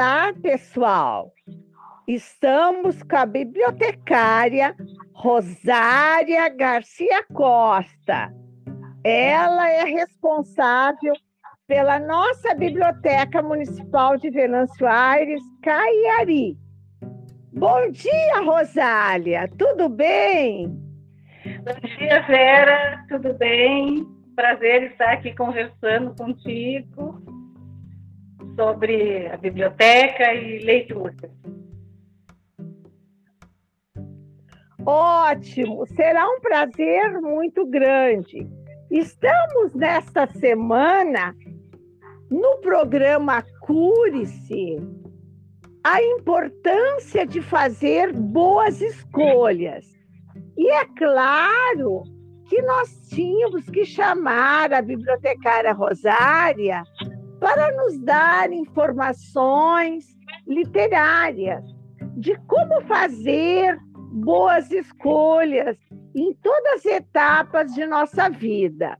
Olá, pessoal! Estamos com a bibliotecária Rosária Garcia Costa. Ela é responsável pela nossa Biblioteca Municipal de Venâncio Aires, Caiari. Bom dia, Rosália, tudo bem? Bom dia, Vera, tudo bem? Prazer estar aqui conversando contigo sobre a biblioteca e leitura. Ótimo, será um prazer muito grande. Estamos nesta semana no programa Cure-se a importância de fazer boas escolhas. E é claro que nós tínhamos que chamar a bibliotecária Rosária para nos dar informações literárias de como fazer boas escolhas em todas as etapas de nossa vida.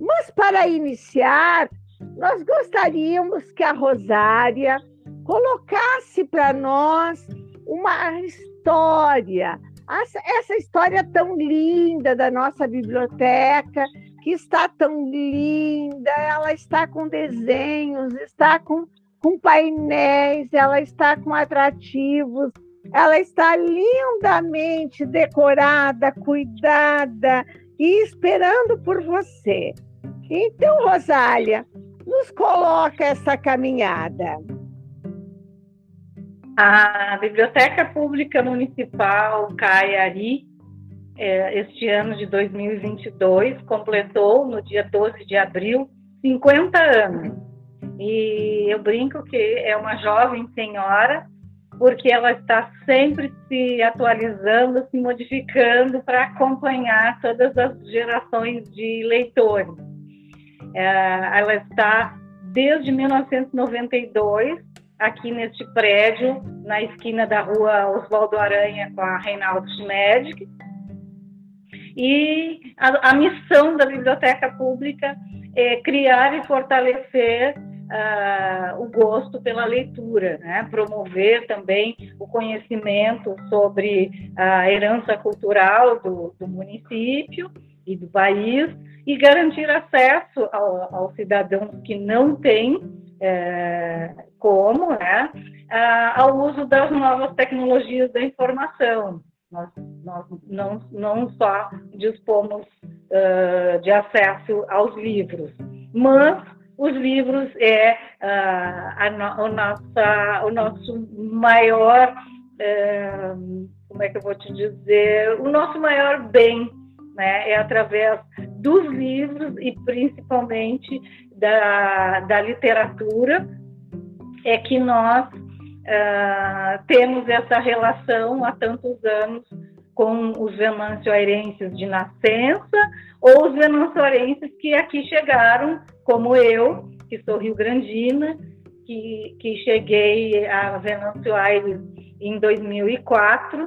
Mas para iniciar, nós gostaríamos que a Rosária colocasse para nós uma história, essa história tão linda da nossa biblioteca, que está tão linda, ela está com desenhos, está com, com painéis, ela está com atrativos, ela está lindamente decorada, cuidada e esperando por você. Então, Rosália, nos coloca essa caminhada. A Biblioteca Pública Municipal Caiari, é, este ano de 2022, completou no dia 12 de abril 50 anos. E eu brinco que é uma jovem senhora porque ela está sempre se atualizando, se modificando para acompanhar todas as gerações de leitores. É, ela está desde 1992 aqui neste prédio, na esquina da rua Oswaldo Aranha com a Reinaldo Schmedic. E a, a missão da Biblioteca Pública é criar e fortalecer uh, o gosto pela leitura, né? promover também o conhecimento sobre a herança cultural do, do município e do país e garantir acesso ao, aos cidadãos que não têm é, como, né, ao uso das novas tecnologias da informação. Nós, nós não, não só dispomos uh, de acesso aos livros, mas os livros é uh, a, o, nossa, o nosso maior, uh, como é que eu vou te dizer, o nosso maior bem, né? É através dos livros e principalmente da, da literatura é que nós uh, temos essa relação há tantos anos com os venancio-airenses de nascença ou os venancio-airenses que aqui chegaram como eu, que sou rio-grandina, que, que cheguei a Venâncio Aires em 2004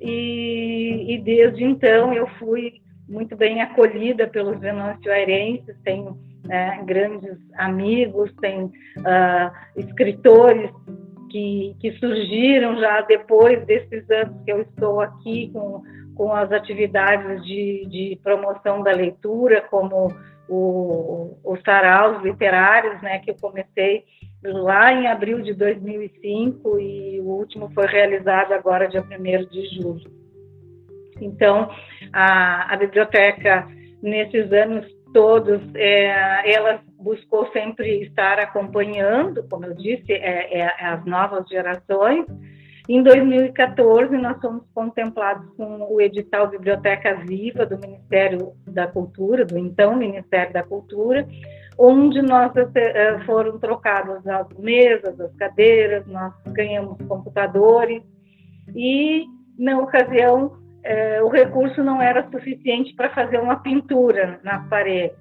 e, e, desde então eu fui muito bem acolhida pelos venâncio-airenses, tenho né, grandes amigos, tenho uh, escritores que, que surgiram já depois desses anos que eu estou aqui com, com as atividades de, de promoção da leitura, como o, os saraus literários, né, que eu comecei lá em abril de 2005 e o último foi realizado agora dia 1 de julho. Então, a, a biblioteca, nesses anos todos, é, buscou sempre estar acompanhando, como eu disse, é, é, as novas gerações, em 2014, nós fomos contemplados com o edital Biblioteca Viva do Ministério da Cultura, do então Ministério da Cultura, onde nós eh, foram trocadas as mesas, as cadeiras, nós ganhamos computadores e, na ocasião, eh, o recurso não era suficiente para fazer uma pintura nas paredes.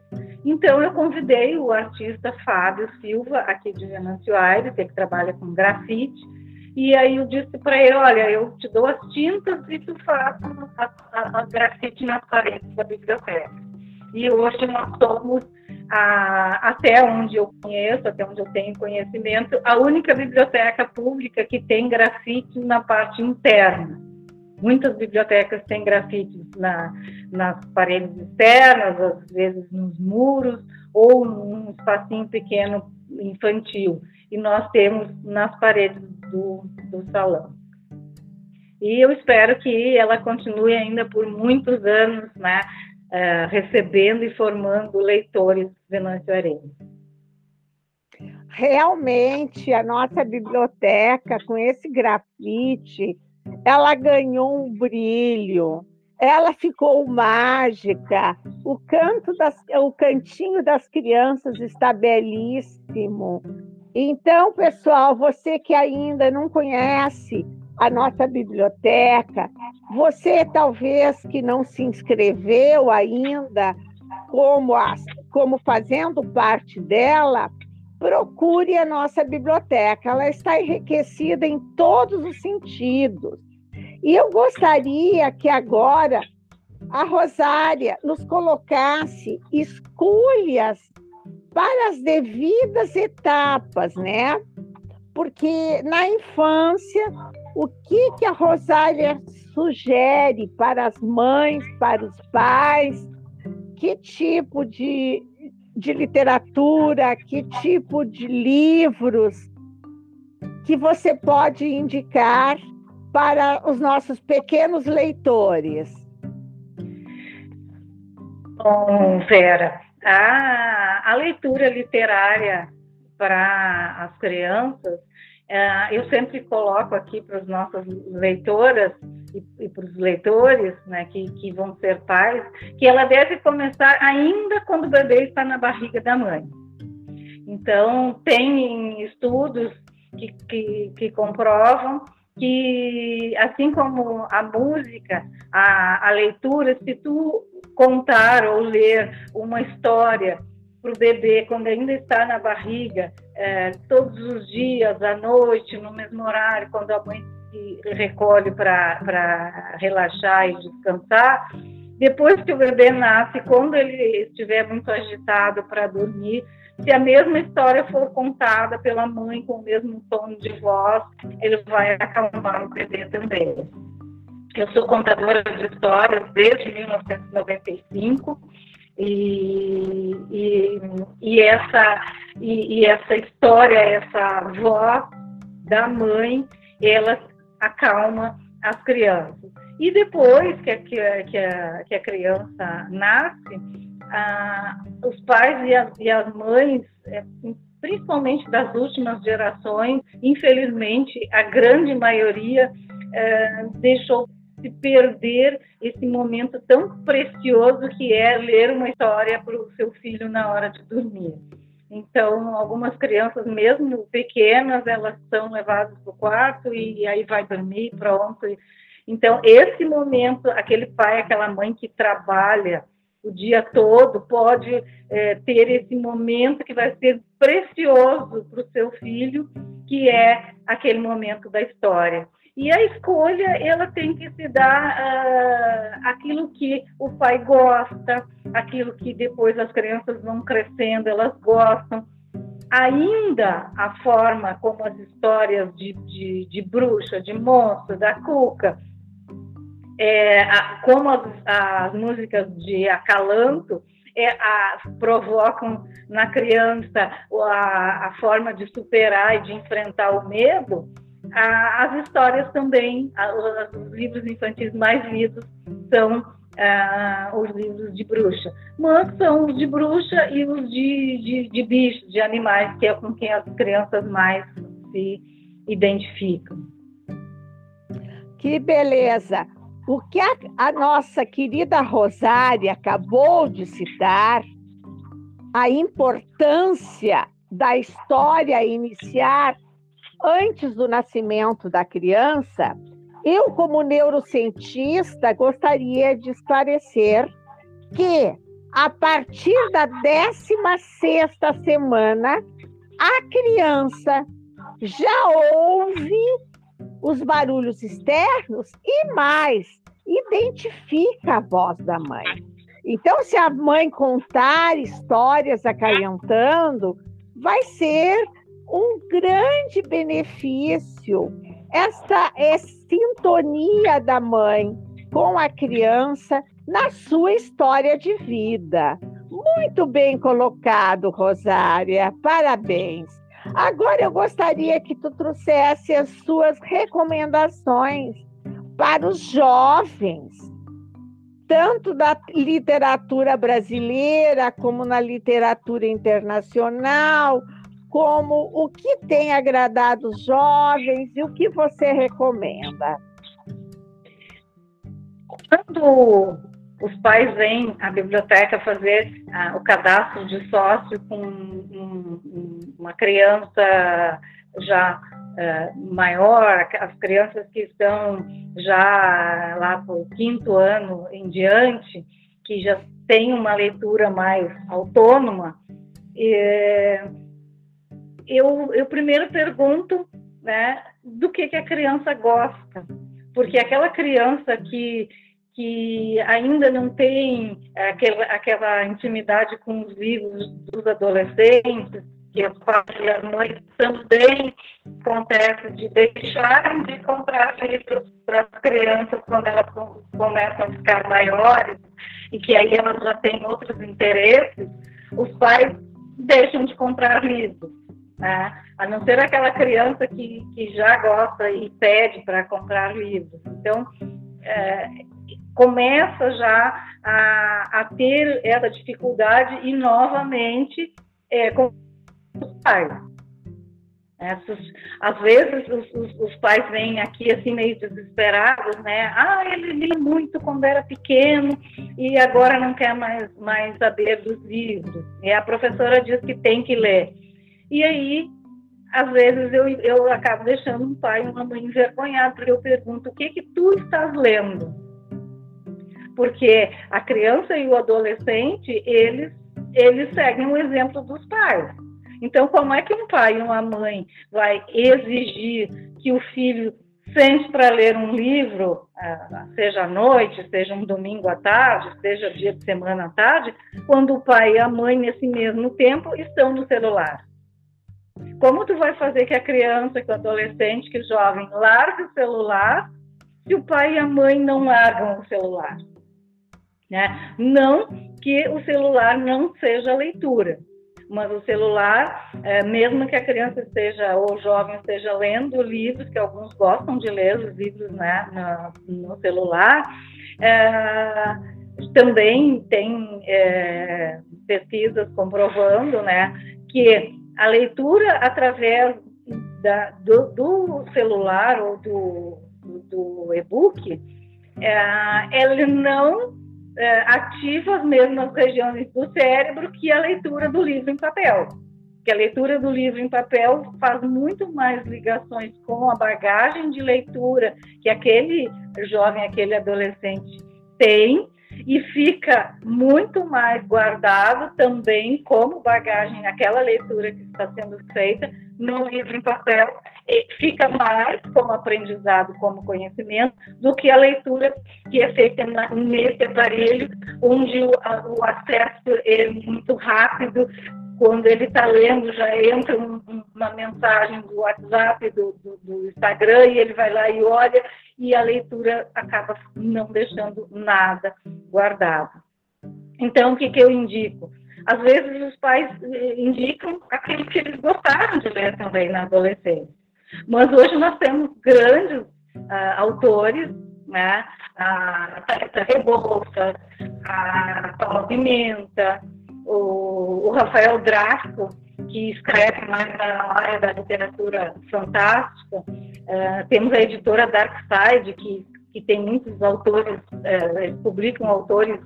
Então, eu convidei o artista Fábio Silva, aqui de Venâncio Aires, que trabalha com grafite, e aí eu disse para ele, olha, eu te dou as tintas e tu faz a, a, a grafite nas paredes da biblioteca. E hoje nós somos a, até onde eu conheço, até onde eu tenho conhecimento, a única biblioteca pública que tem grafite na parte interna. Muitas bibliotecas têm grafites na, nas paredes externas, às vezes nos muros, ou num espacinho pequeno infantil. E nós temos nas paredes do, do salão. E eu espero que ela continue ainda por muitos anos, né, uh, recebendo e formando leitores Venâncio Arena. Realmente, a nossa biblioteca, com esse grafite, ela ganhou um brilho, ela ficou mágica. O canto das, o cantinho das crianças está belíssimo. Então, pessoal, você que ainda não conhece a nossa biblioteca, você talvez que não se inscreveu ainda como, como fazendo parte dela, procure a nossa biblioteca. Ela está enriquecida em todos os sentidos. E eu gostaria que agora a Rosária nos colocasse escolhas para as devidas etapas, né? Porque na infância, o que, que a Rosária sugere para as mães, para os pais? Que tipo de, de literatura, que tipo de livros que você pode indicar para os nossos pequenos leitores? Bom, Vera, a, a leitura literária para as crianças, é, eu sempre coloco aqui para as nossas leitoras e, e para os leitores, né, que, que vão ser pais, que ela deve começar ainda quando o bebê está na barriga da mãe. Então, tem estudos que, que, que comprovam que, assim como a música, a, a leitura, se tu contar ou ler uma história para o bebê quando ainda está na barriga, é, todos os dias, à noite, no mesmo horário, quando a mãe se recolhe para relaxar e descansar. Depois que o bebê nasce, quando ele estiver muito agitado para dormir, se a mesma história for contada pela mãe com o mesmo tom de voz, ele vai acalmar o bebê também. Eu sou contadora de histórias desde 1995 e, e, e essa, e, e, essa história, essa voz da mãe, ela acalma as crianças. E depois que a, que a, que a criança nasce, ah, os pais e as, e as mães, é, principalmente das últimas gerações, infelizmente, a grande maioria é, deixou se perder esse momento tão precioso que é ler uma história para o seu filho na hora de dormir. Então, algumas crianças, mesmo pequenas, elas são levadas para o quarto e, aí vai dormir, pronto. Então, esse momento, aquele pai, aquela mãe que trabalha o dia todo, pode é, ter esse momento que vai ser precioso para o seu filho, que é aquele momento da história. E a escolha, ela tem que se dar uh, aquilo que o pai gosta, aquilo que depois as crianças vão crescendo, elas gostam. Ainda a forma como as histórias de, de, de bruxa, de monstro, da cuca, é, a, como as, as, músicas de acalanto é, a, provocam na criança a, a, forma de superar e de enfrentar o medo, as histórias também, os livros infantis mais lidos são os livros de bruxa. Mas são os de bruxa e os de, de, de bichos, de animais, que é com quem as crianças mais se identificam. Que beleza! O que a, a nossa querida Rosária acabou de citar, a importância da história iniciar antes do nascimento da criança, eu, como neurocientista, gostaria de esclarecer que, a partir da 16 semana, a criança já ouve os barulhos externos e mais, identifica a voz da mãe. Então, se a mãe contar histórias acalentando, vai ser um grande benefício. Esta é sintonia da mãe com a criança na sua história de vida. Muito bem colocado, Rosária. Parabéns. Agora eu gostaria que tu trouxesse as suas recomendações para os jovens, tanto da literatura brasileira como na literatura internacional, como o que tem agradado os jovens e o que você recomenda. Quando os pais vêm à biblioteca fazer ah, o cadastro de sócio com um, uma criança já uh, maior, as crianças que estão já lá para o quinto ano em diante, que já têm uma leitura mais autônoma, eu, eu primeiro pergunto né, do que, que a criança gosta, porque aquela criança que que ainda não tem aquela, aquela intimidade com os livros dos adolescentes, que os pais e as mães também acontece de deixarem de comprar livros para as crianças quando elas começam a ficar maiores e que aí elas já têm outros interesses, os pais deixam de comprar livros. Né? A não ser aquela criança que, que já gosta e pede para comprar livros. Então, é, começa já a, a ter essa dificuldade e novamente é, com os pais. É, às vezes os, os, os, pais vêm aqui assim meio desesperados, né? Ah, ele lia muito quando era pequeno e agora não quer mais, mais saber dos livros. E a professora diz que tem que ler. E aí, às vezes eu, eu acabo deixando um pai e uma mãe envergonhado, porque eu pergunto, o que que tu estás lendo? porque a criança e o adolescente, eles, eles seguem o exemplo dos pais. Então, como é que um pai e uma mãe vai exigir que o filho sente para ler um livro, ah, seja à noite, seja um domingo à tarde, seja dia de semana à tarde, quando o pai e a mãe, nesse mesmo tempo, estão no celular? Como tu vai fazer que a criança, que o adolescente, que o jovem largue o celular se o pai e a mãe não largam o celular? Né? Não que o celular não seja leitura, mas o celular, é, mesmo que a criança esteja ou o jovem esteja lendo livros, que alguns gostam de ler os livros né, no, no celular, é, também tem é, pesquisas comprovando né, que a leitura através da, do, do, celular ou do, do, e-book, é, ele não é, ativa as mesmas regiões do cérebro que a leitura do livro em papel. Que a leitura do livro em papel faz muito mais ligações com a bagagem de leitura que aquele jovem, aquele adolescente tem e fica muito mais guardado também como bagagem aquela leitura que está sendo feita no livro em papel fica mais como aprendizado, como conhecimento, do que a leitura que é feita na, nesse aparelho, onde o, a, o, acesso é muito rápido. Quando ele está lendo, já entra um, uma mensagem do WhatsApp, do, do, do Instagram, e ele vai lá e olha, e a leitura acaba não deixando nada guardado. Então, o que, que eu indico? Às vezes os pais eh, indicam aquilo que eles gostaram de ler também na adolescência. Mas hoje nós temos grandes uh, autores, né? a Thalita Rebouças, a Paula Pimenta, o, o Rafael Draco, que escreve mais na área da literatura fantástica. Uh, temos a editora Darkside, que, que tem muitos autores, uh, publicam autores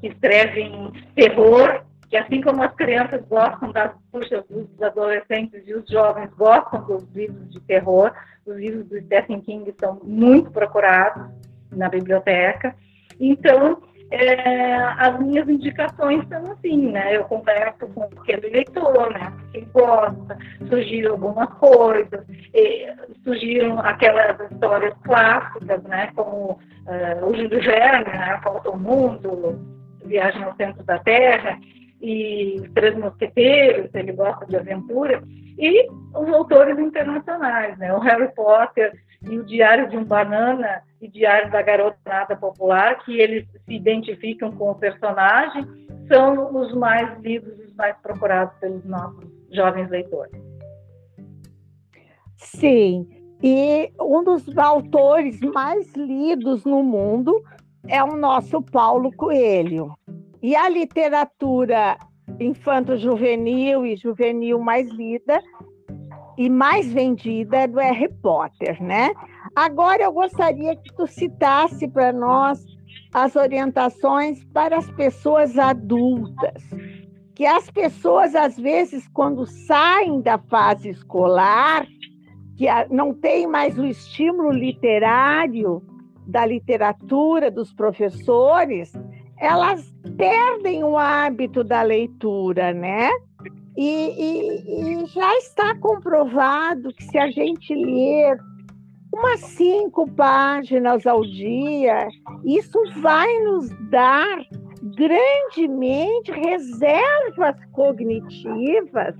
que escrevem terror que assim como as crianças gostam das puxas, os adolescentes e os jovens gostam dos livros de terror, os livros do Stephen King são muito procurados na biblioteca. Então, é, as minhas indicações são assim, né? Eu converso com aquele leitor, né? Que gosta, sugiro algumas coisas, surgiram aquelas histórias clássicas, né? Como uh, o Júlio Verne, né? Falta o Mundo, Viagem ao Centro da Terra e Três Mosqueteiros, ele gosta de aventura, e os autores internacionais, né? O Harry Potter e o Diário de um Banana e Diário da Garota Nada Popular, que eles se identificam com o personagem, são os mais lidos, os mais procurados pelos nossos jovens leitores. Sim, e um dos autores mais lidos no mundo é o nosso Paulo Coelho. E a literatura infanto-juvenil e juvenil mais lida e mais vendida é do Harry Potter, né? Agora eu gostaria que tu citasse para nós as orientações para as pessoas adultas, que as pessoas às vezes quando saem da fase escolar, que não tem mais o estímulo literário da literatura dos professores, elas perdem o hábito da leitura, né? E, e, e, já está comprovado que se a gente ler umas cinco páginas ao dia, isso vai nos dar grandemente reservas cognitivas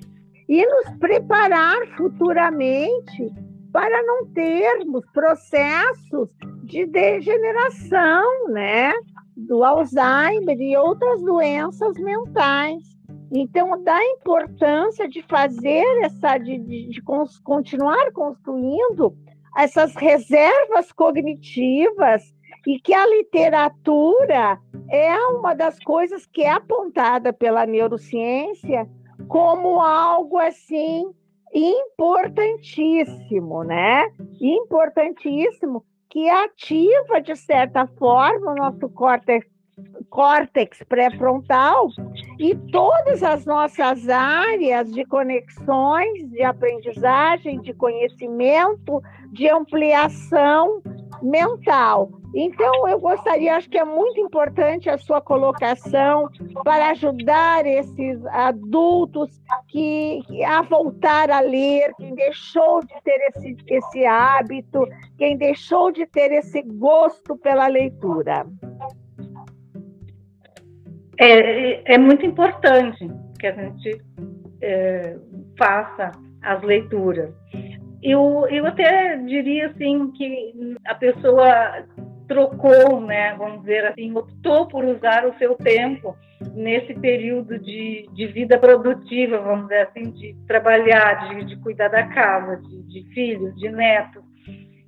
e nos preparar futuramente para não termos processos de degeneração, né? Do Alzheimer e outras doenças mentais. Então, da importância de fazer essa, de, de, de continuar construindo essas reservas cognitivas e que a literatura é uma das coisas que é apontada pela neurociência como algo assim importantíssimo, né? Importantíssimo que ativa de certa forma o nosso córtex córtex pré-frontal e todas as nossas áreas de conexões, de aprendizagem, de conhecimento, de ampliação mental. Então, eu gostaria, acho que é muito importante a sua colocação para ajudar esses adultos que, a voltar a ler, quem deixou de ter esse, esse hábito, quem deixou de ter esse gosto pela leitura. É, é muito importante que a gente é, faça as leituras. Eu, eu até diria assim que a pessoa trocou, né, vamos dizer assim, optou por usar o seu tempo nesse período de, de vida produtiva, vamos dizer assim, de trabalhar, de, de cuidar da casa, de, de filhos, de netos.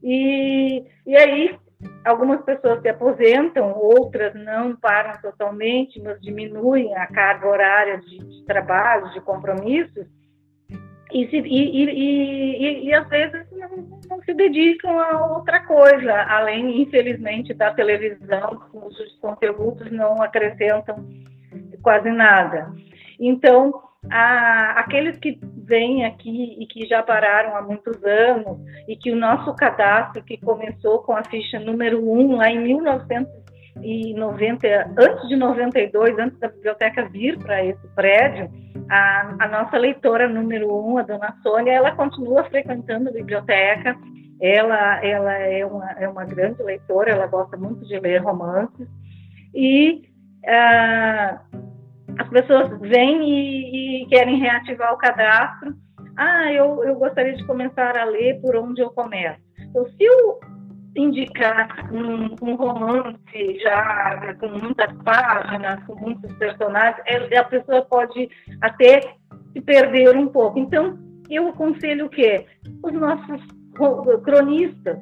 E, e aí algumas pessoas se aposentam, outras não param totalmente, mas diminuem a carga horária de, de trabalho, de compromissos e, se, e, e, e, às vezes não, não, se dedicam a outra coisa, além, infelizmente, da televisão, cujos conteúdos não acrescentam quase nada. Então, a, aqueles que vêm aqui e que já pararam há muitos anos, e que o nosso cadastro, que começou com a ficha número 1, lá em 1990, antes de 92, antes da biblioteca vir para esse prédio, a, a nossa leitora número um, a dona Sônia, ela continua frequentando a biblioteca, ela, ela é, uma, é uma grande leitora, ela gosta muito de ler romances, e ah, as pessoas vêm e, e, querem reativar o cadastro. Ah, eu, eu gostaria de começar a ler por onde eu começo. Então, se eu indicar um, um, romance já com muitas páginas, com muitos personagens, é, a pessoa pode até se perder um pouco. Então, eu aconselho o quê? Os nossos cronistas,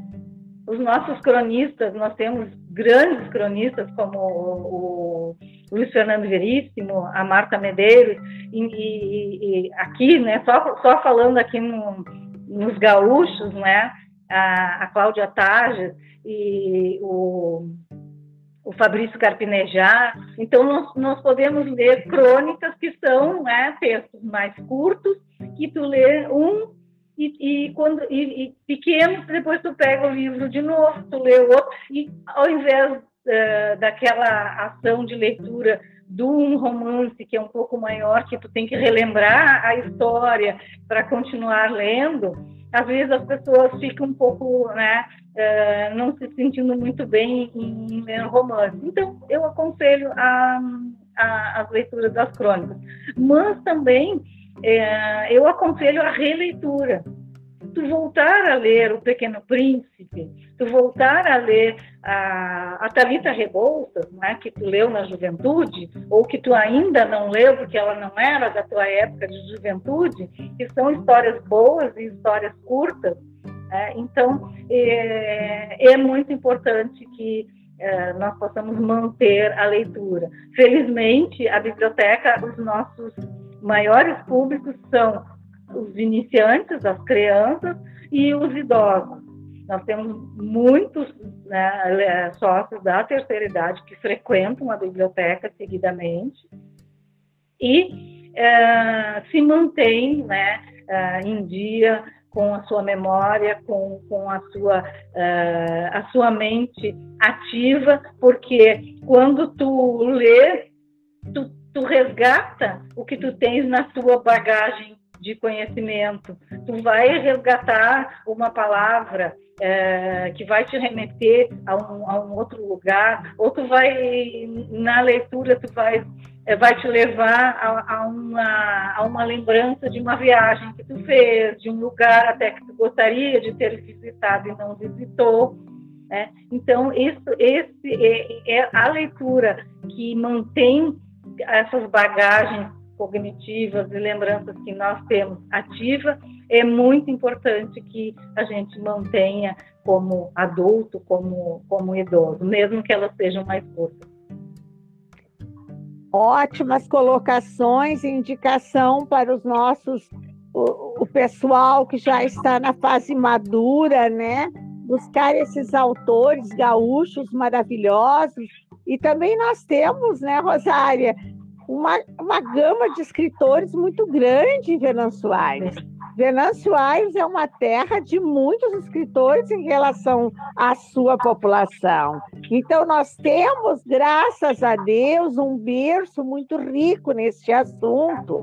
os nossos cronistas, nós temos grandes cronistas como o, o Luiz Fernando Veríssimo, a Marta Medeiros, e, e, e aqui, né, só, só falando aqui no, nos gaúchos, né, a, a Cláudia Tages e o, o Fabrício Carpinejar. Então, nós, nós podemos ler crônicas que são né, textos mais curtos, que tu lê um e, e quando e, e pequenos, depois tu pega o livro de novo, tu lê outro, e ao invés uh, daquela ação de leitura de um romance que é um pouco maior, que tu tem que relembrar a história para continuar lendo, às vezes as pessoas ficam um pouco, né, uh, não se sentindo muito bem em ler romance. Então, eu aconselho a, a, as leituras das crônicas. Mas também é, eu aconselho a releitura. Tu voltar a ler O Pequeno Príncipe, tu voltar a ler a, a Talita Rebouças, né, que tu leu na juventude, ou que tu ainda não leu porque ela não era da tua época de juventude, que são histórias boas e histórias curtas. Né? Então, é, é muito importante que é, nós possamos manter a leitura. Felizmente, a biblioteca, os nossos maiores públicos são os iniciantes, as crianças e os idosos. Nós temos muitos né, sócios da terceira idade que frequentam a biblioteca seguidamente e é, se mantêm né, é, em dia com a sua memória, com, com a, sua, uh, a sua mente ativa, porque quando tu lê, tu, tu resgata o que tu tens na tua bagagem de conhecimento. Tu vai resgatar uma palavra é, que vai te remeter a um, a um, outro lugar, ou tu vai, na leitura, tu vai, é, vai te levar a, a, uma, a uma lembrança de uma viagem que tu fez, de um lugar até que tu gostaria de ter visitado e não visitou. Né? Então, isso, esse é, é a leitura que mantém essas bagagens cognitivas e lembranças que nós temos ativa, é muito importante que a gente mantenha como adulto, como, como idoso, mesmo que elas sejam mais curtas. Ótimas colocações e indicação para os nossos, o, o pessoal que já está na fase madura, né? Buscar esses autores gaúchos maravilhosos. E também nós temos, né, Rosária, uma, uma gama de escritores muito grande em Venâncio Aires. Venâncio Aires é uma terra de muitos escritores em relação à sua população. Então, nós temos, graças a Deus, um berço muito rico neste assunto.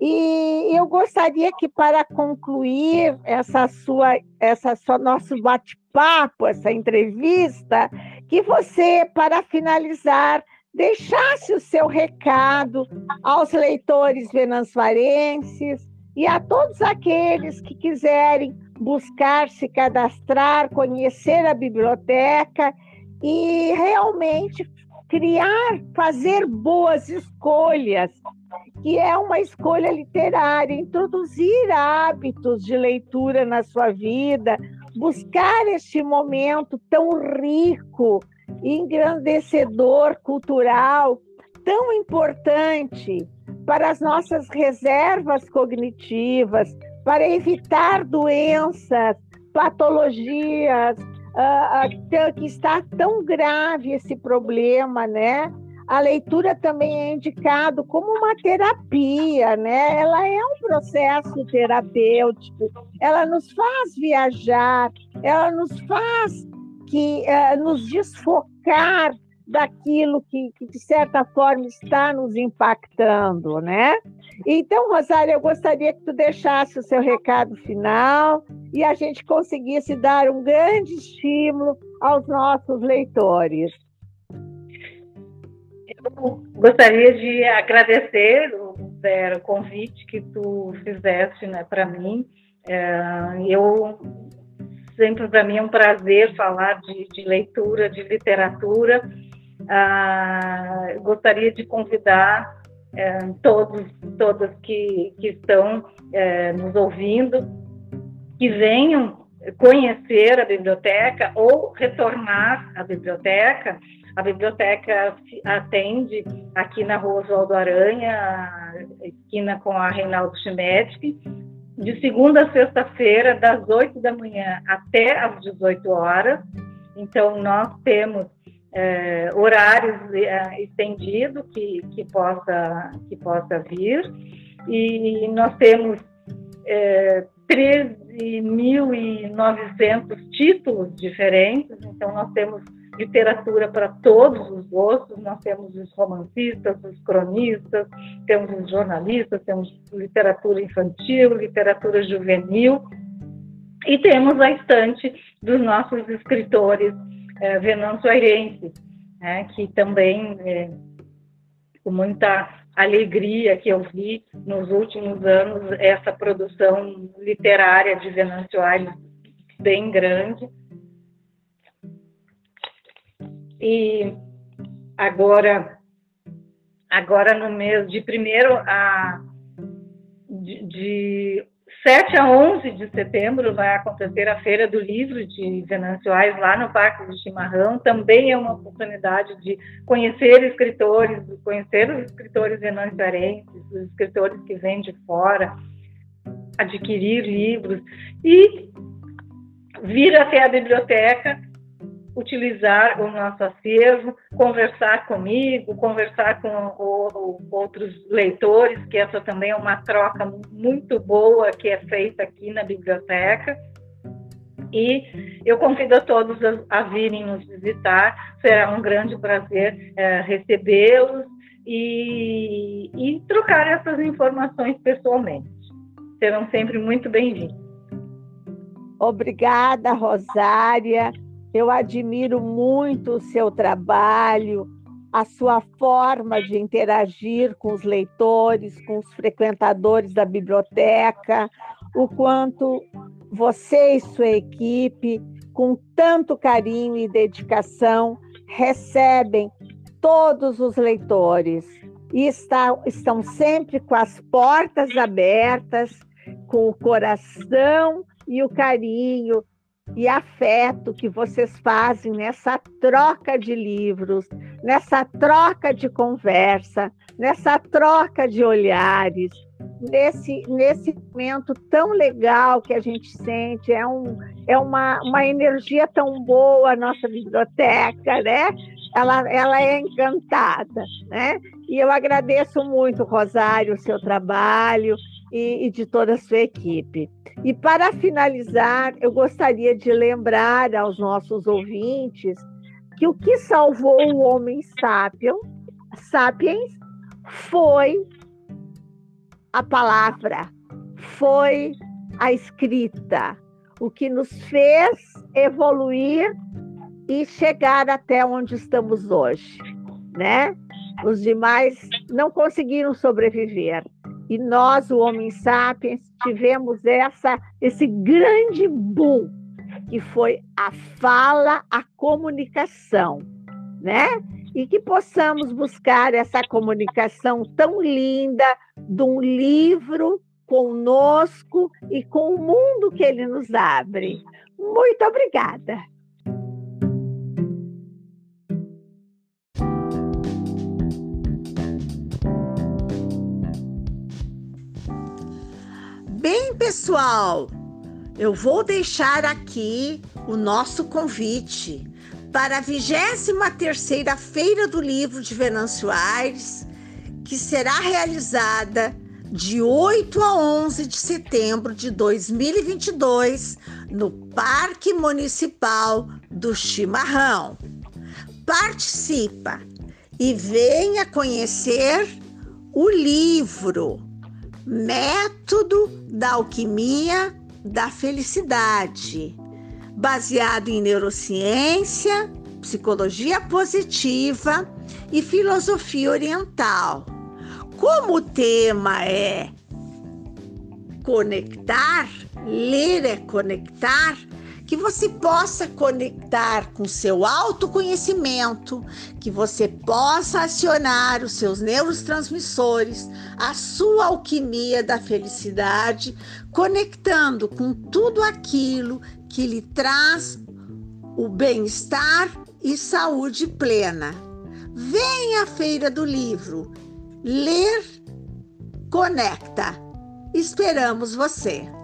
E eu gostaria que, para concluir essa sua, essa sua nosso bate-papo, essa entrevista, que você, para finalizar, deixasse o seu recado aos leitores venançoarenses e a todos aqueles que quiserem buscar se cadastrar, conhecer a biblioteca e realmente criar, fazer boas escolhas, que é uma escolha literária, introduzir hábitos de leitura na sua vida, buscar este momento tão rico engrandecedor cultural tão importante para as nossas reservas cognitivas, para evitar doenças, patologias, uh, uh, que está tão grave esse problema, né? A leitura também é indicado como uma terapia, né? Ela é um processo terapêutico. Ela nos faz viajar, ela nos faz que uh, nos desfocar daquilo que, que, de certa forma, está nos impactando, né? Então, Rosário, eu gostaria que tu deixasse o seu recado final e a gente conseguisse dar um grande estímulo aos nossos leitores. Eu gostaria de agradecer o convite que tu fizeste né, para mim. É, eu sempre para mim é um prazer falar de, de leitura, de literatura. Ah, gostaria de convidar é, todos, todas que, que estão é, nos ouvindo, que venham conhecer a biblioteca ou retornar à biblioteca. A biblioteca atende aqui na Rua Oswaldo Aranha, esquina com a Reinaldo Schmettke, de segunda a sexta-feira, das 8 da manhã até as 18 horas. Então, nós temos é, horários é, estendidos que, que, possa, que possa vir. E nós temos é, 13.900 títulos diferentes. Então, nós temos literatura para todos os gostos. Nós temos os romancistas, os cronistas, temos os jornalistas, temos literatura infantil, literatura juvenil e temos a estante dos nossos escritores é, venançoirenses, né, que também é, com muita alegria que eu vi nos últimos anos essa produção literária de Venâncio Aires bem grande. E agora, agora no mês de primeiro a de, de 7 a 11 de setembro vai acontecer a Feira do Livro de Venâncio Aires, lá no Parque do Chimarrão. Também é uma oportunidade de conhecer escritores, conhecer os escritores venançarenses, os escritores que vêm de fora, adquirir livros e vir até a biblioteca utilizar o nosso acervo, conversar comigo, conversar com o, o, outros leitores, que essa também é uma troca muito boa que é feita aqui na biblioteca. E eu convido a todos a, a virem nos visitar, será um grande prazer é, recebê-los e, e trocar essas informações pessoalmente. Serão sempre muito bem-vindos. Obrigada, Rosária. Eu admiro muito o seu trabalho, a sua forma de interagir com os leitores, com os frequentadores da biblioteca, o quanto você e sua equipe, com tanto carinho e dedicação, recebem todos os leitores. E está, estão sempre com as portas abertas, com o coração e o carinho e afeto que vocês fazem nessa troca de livros, nessa troca de conversa, nessa troca de olhares, nesse, nesse momento tão legal que a gente sente, é, um, é uma, uma energia tão boa a nossa biblioteca, né? Ela, ela é encantada, né? E eu agradeço muito, Rosário, o seu trabalho, e, e de toda a sua equipe. E para finalizar, eu gostaria de lembrar aos nossos ouvintes que o que salvou o homem sapiens, sapiens foi a palavra, foi a escrita, o que nos fez evoluir e chegar até onde estamos hoje, né? Os demais não conseguiram sobreviver. E nós, o Homem Sapiens, tivemos essa, esse grande boom, que foi a fala, a comunicação, né? E que possamos buscar essa comunicação tão linda de um livro conosco e com o mundo que ele nos abre. Muito obrigada. Pessoal, eu vou deixar aqui o nosso convite para a 23ª Feira do Livro de Venâncio Aires, que será realizada de 8 a 11 de setembro de 2022 no Parque Municipal do Chimarrão. Participa e venha conhecer o livro Método da Alquimia da Felicidade, baseado em neurociência, psicologia positiva e filosofia oriental. Como o tema é conectar, ler é conectar, que você possa conectar com seu autoconhecimento, que você possa acionar os seus neurotransmissores, a sua alquimia da felicidade, conectando com tudo aquilo que lhe traz o bem-estar e saúde plena. Venha à Feira do Livro. Ler conecta. Esperamos você.